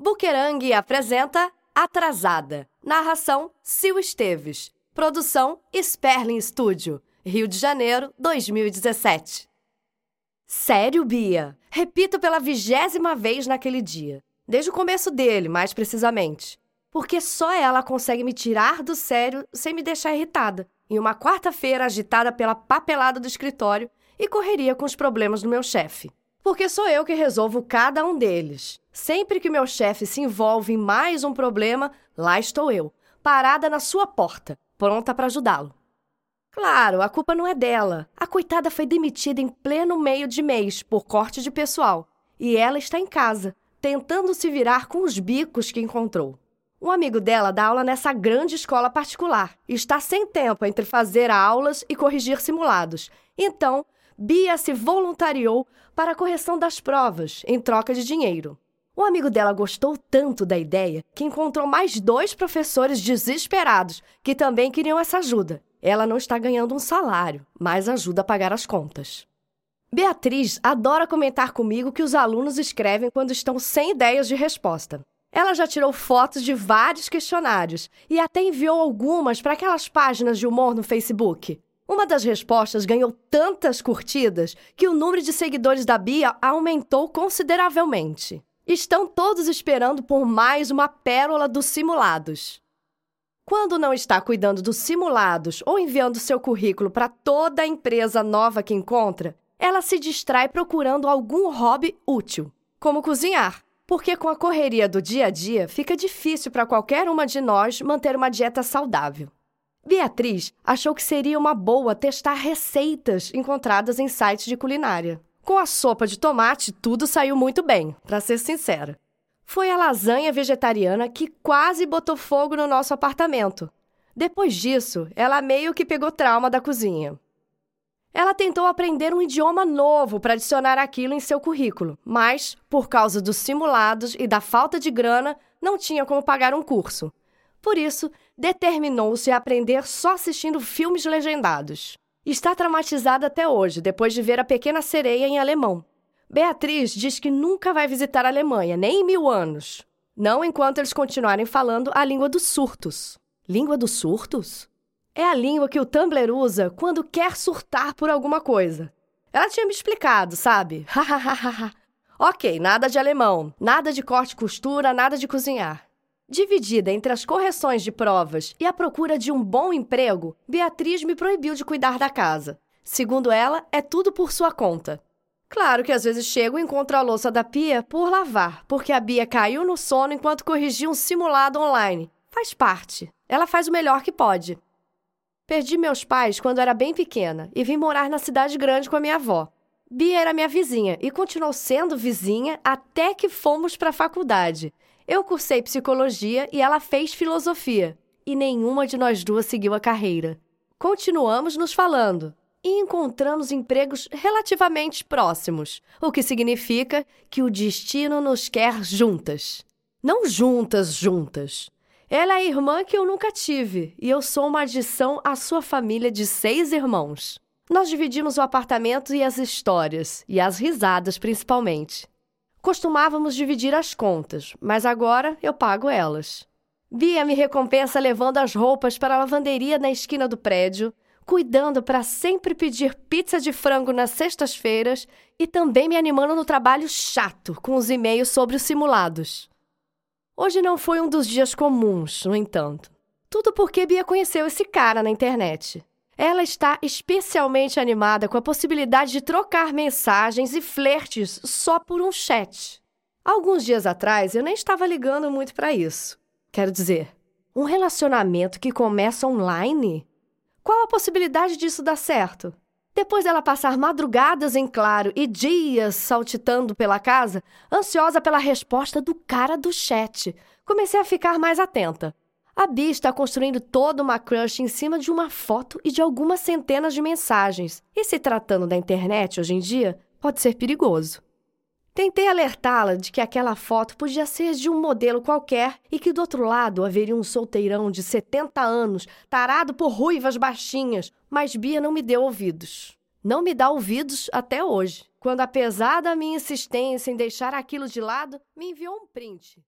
Buquerang apresenta Atrasada. Narração Sil Esteves. Produção Sperling Studio. Rio de Janeiro, 2017. Sério, Bia? Repito pela vigésima vez naquele dia. Desde o começo dele, mais precisamente. Porque só ela consegue me tirar do sério sem me deixar irritada. Em uma quarta-feira agitada pela papelada do escritório e correria com os problemas do meu chefe porque sou eu que resolvo cada um deles. Sempre que meu chefe se envolve em mais um problema, lá estou eu, parada na sua porta, pronta para ajudá-lo. Claro, a culpa não é dela. A coitada foi demitida em pleno meio de mês por corte de pessoal e ela está em casa, tentando se virar com os bicos que encontrou. Um amigo dela dá aula nessa grande escola particular e está sem tempo entre fazer aulas e corrigir simulados. Então, Bia se voluntariou para a correção das provas em troca de dinheiro. O amigo dela gostou tanto da ideia que encontrou mais dois professores desesperados que também queriam essa ajuda. Ela não está ganhando um salário, mas ajuda a pagar as contas. Beatriz adora comentar comigo que os alunos escrevem quando estão sem ideias de resposta. Ela já tirou fotos de vários questionários e até enviou algumas para aquelas páginas de humor no Facebook. Uma das respostas ganhou tantas curtidas que o número de seguidores da Bia aumentou consideravelmente. Estão todos esperando por mais uma pérola dos simulados. Quando não está cuidando dos simulados ou enviando seu currículo para toda empresa nova que encontra, ela se distrai procurando algum hobby útil, como cozinhar, porque com a correria do dia a dia fica difícil para qualquer uma de nós manter uma dieta saudável. Beatriz achou que seria uma boa testar receitas encontradas em sites de culinária. Com a sopa de tomate, tudo saiu muito bem, para ser sincera. Foi a lasanha vegetariana que quase botou fogo no nosso apartamento. Depois disso, ela meio que pegou trauma da cozinha. Ela tentou aprender um idioma novo para adicionar aquilo em seu currículo, mas, por causa dos simulados e da falta de grana, não tinha como pagar um curso. Por isso, determinou-se a aprender só assistindo filmes legendados. Está traumatizada até hoje, depois de ver A Pequena Sereia em alemão. Beatriz diz que nunca vai visitar a Alemanha, nem em mil anos. Não enquanto eles continuarem falando a língua dos surtos. Língua dos surtos? É a língua que o Tumblr usa quando quer surtar por alguma coisa. Ela tinha me explicado, sabe? ok, nada de alemão, nada de corte e costura, nada de cozinhar. Dividida entre as correções de provas e a procura de um bom emprego, Beatriz me proibiu de cuidar da casa. Segundo ela, é tudo por sua conta. Claro que às vezes chego e encontro a louça da pia por lavar, porque a Bia caiu no sono enquanto corrigia um simulado online. Faz parte. Ela faz o melhor que pode. Perdi meus pais quando era bem pequena e vim morar na cidade grande com a minha avó. Bia era minha vizinha e continuou sendo vizinha até que fomos para a faculdade. Eu cursei psicologia e ela fez filosofia, e nenhuma de nós duas seguiu a carreira. Continuamos nos falando e encontramos empregos relativamente próximos, o que significa que o destino nos quer juntas. Não juntas, juntas. Ela é a irmã que eu nunca tive e eu sou uma adição à sua família de seis irmãos. Nós dividimos o apartamento e as histórias, e as risadas principalmente. Costumávamos dividir as contas, mas agora eu pago elas. Bia me recompensa levando as roupas para a lavanderia na esquina do prédio, cuidando para sempre pedir pizza de frango nas sextas-feiras e também me animando no trabalho chato com os e-mails sobre os simulados. Hoje não foi um dos dias comuns, no entanto. Tudo porque Bia conheceu esse cara na internet. Ela está especialmente animada com a possibilidade de trocar mensagens e flertes só por um chat. Alguns dias atrás eu nem estava ligando muito para isso. Quero dizer, um relacionamento que começa online? Qual a possibilidade disso dar certo? Depois dela passar madrugadas em claro e dias saltitando pela casa, ansiosa pela resposta do cara do chat, comecei a ficar mais atenta. A Bia está construindo toda uma crush em cima de uma foto e de algumas centenas de mensagens. E se tratando da internet hoje em dia, pode ser perigoso. Tentei alertá-la de que aquela foto podia ser de um modelo qualquer e que do outro lado haveria um solteirão de 70 anos, tarado por ruivas baixinhas, mas Bia não me deu ouvidos. Não me dá ouvidos até hoje, quando, apesar da minha insistência em deixar aquilo de lado, me enviou um print.